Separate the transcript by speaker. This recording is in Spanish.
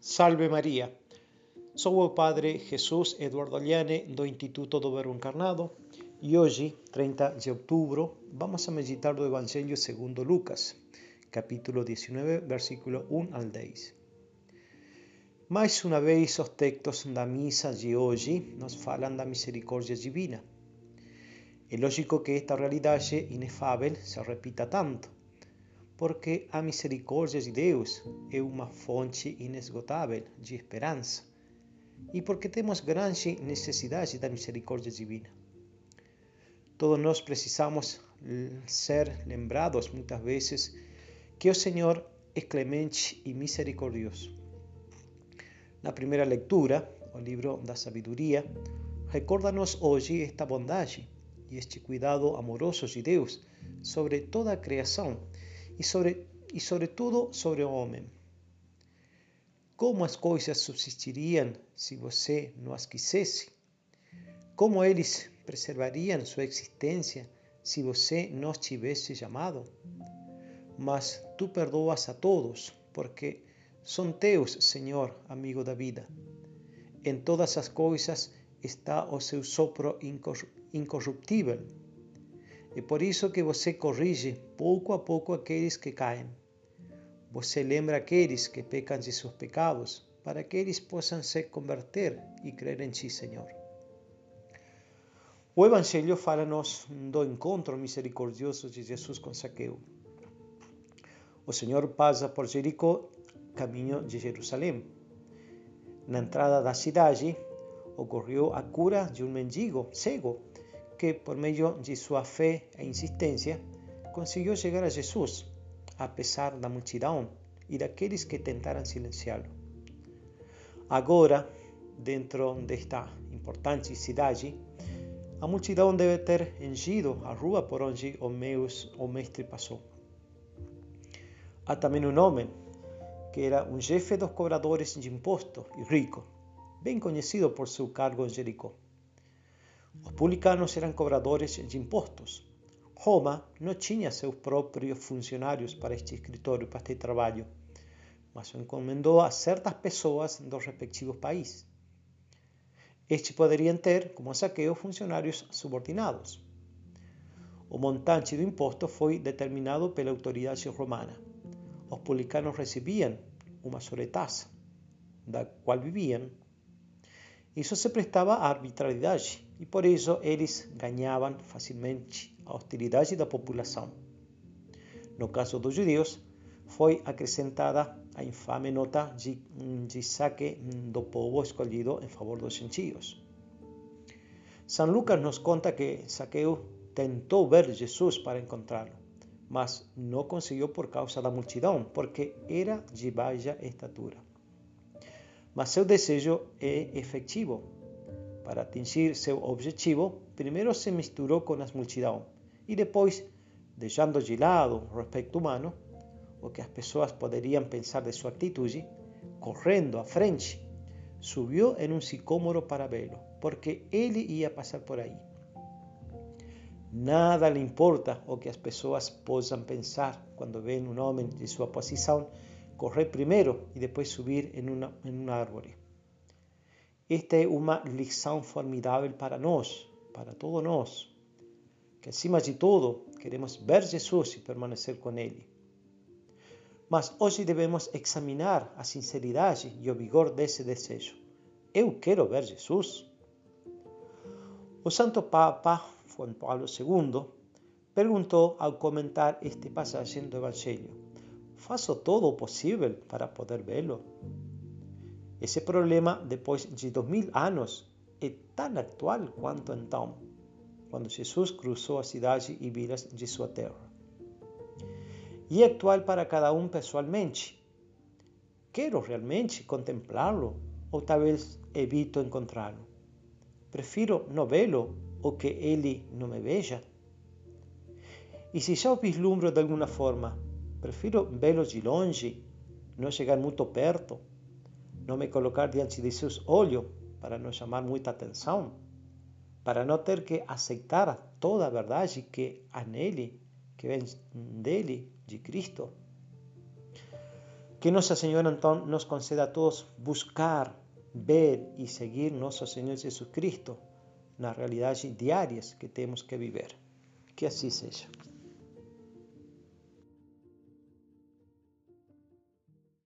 Speaker 1: Salve Maria. Sou o Padre Jesus Eduardo Liane do Instituto do Verbo Encarnado e hoje, 30 de outubro, vamos a meditar do Evangelho segundo Lucas, capítulo 19, versículo 1 al 10. Mais uma vez, os textos da missa de hoje nos falam da misericórdia divina. É lógico que esta realidade inefável se repita tanto, porque a misericórdia de Deus é uma fonte inesgotável de esperança e porque temos grande necessidade da misericórdia divina. Todos nós precisamos ser lembrados muitas vezes que o Senhor é clemente e misericordioso. Na primeira leitura, o livro da sabedoria, recorda-nos hoje esta bondade e este cuidado amoroso de Deus sobre toda a criação e sobre, e sobretudo sobre o homem. Como as coisas subsistiriam se você não as quisesse? Como eles preservariam sua existência se você não os tivesse chamado? Mas tu perdoas a todos, porque são teus, Senhor, amigo da vida. Em todas as coisas está o seu sopro incorruptível é por isso que você corrige pouco a pouco aqueles que caem. Você lembra aqueles que pecam de seus pecados, para que eles possam se converter e crer em Ti, Senhor. O Evangelho fala-nos do encontro misericordioso de Jesus com Saqueu. O Senhor passa por Jericó, caminho de Jerusalém. Na entrada da cidade, ocorreu a cura de um mendigo cego que, por medio de sua fé e insistência, conseguiu chegar a Jesus, apesar da multidão e daqueles que tentaram silenciá-lo. Agora, dentro desta importante cidade, a multidão deve ter enchido a rua por onde o, meus, o mestre passou. Há também um homem que era um chefe dos cobradores de imposto e rico, bem conhecido por seu cargo em Jericó. Os publicanos eram cobradores de impostos. Roma não tinha seus próprios funcionários para este escritório, para este trabalho, mas o encomendou a certas pessoas dos respectivos países. Estes poderiam ter, como saqueo, funcionários subordinados. O montante do imposto foi determinado pela autoridade romana. Os publicanos recebiam uma sobretaxa, da qual viviam isso se prestava à arbitrariedade e por isso eles ganhavam facilmente a hostilidade da população. No caso dos judeus, foi acrescentada a infame nota de, de saque do povo escolhido em favor dos gentios. São Lucas nos conta que Saqueu tentou ver Jesus para encontrá-lo, mas não conseguiu por causa da multidão, porque era de baixa estatura mas seu desejo é efetivo. Para atingir seu objetivo, primeiro se misturou com as multidões e depois, deixando de lado o respeito humano, o que as pessoas poderiam pensar de sua atitude, correndo à frente, subiu em um sicômoro para vê-lo, porque ele ia passar por aí. Nada lhe importa o que as pessoas possam pensar quando veem um homem de sua posição correr primeiro e depois subir em uma, em uma árvore. Esta é uma lição formidável para nós, para todos nós, que acima de tudo queremos ver Jesus e permanecer com Ele. Mas hoje devemos examinar a sinceridade e o vigor desse desejo. Eu quero ver Jesus. O Santo Papa Juan Paulo II perguntou ao comentar este passagem do Evangelho faço todo o possível para poder vê-lo. Esse problema, depois de dois mil anos, é tão atual quanto então, quando Jesus cruzou a cidade e vilas de sua terra. E é atual para cada um pessoalmente. Quero realmente contemplá-lo ou talvez evito encontrá-lo. Prefiro não vê-lo ou que ele não me veja. E se já o vislumbro de alguma forma, Prefiro vê-lo de longe, não chegar muito perto, não me colocar diante de seus olhos para não chamar muita atenção, para não ter que aceitar toda a verdade que nele, que vem dele, de Cristo. Que Nossa Senhora então nos conceda a todos buscar, ver e seguir nosso Senhor Jesus Cristo nas realidades diárias que temos que viver. Que assim seja.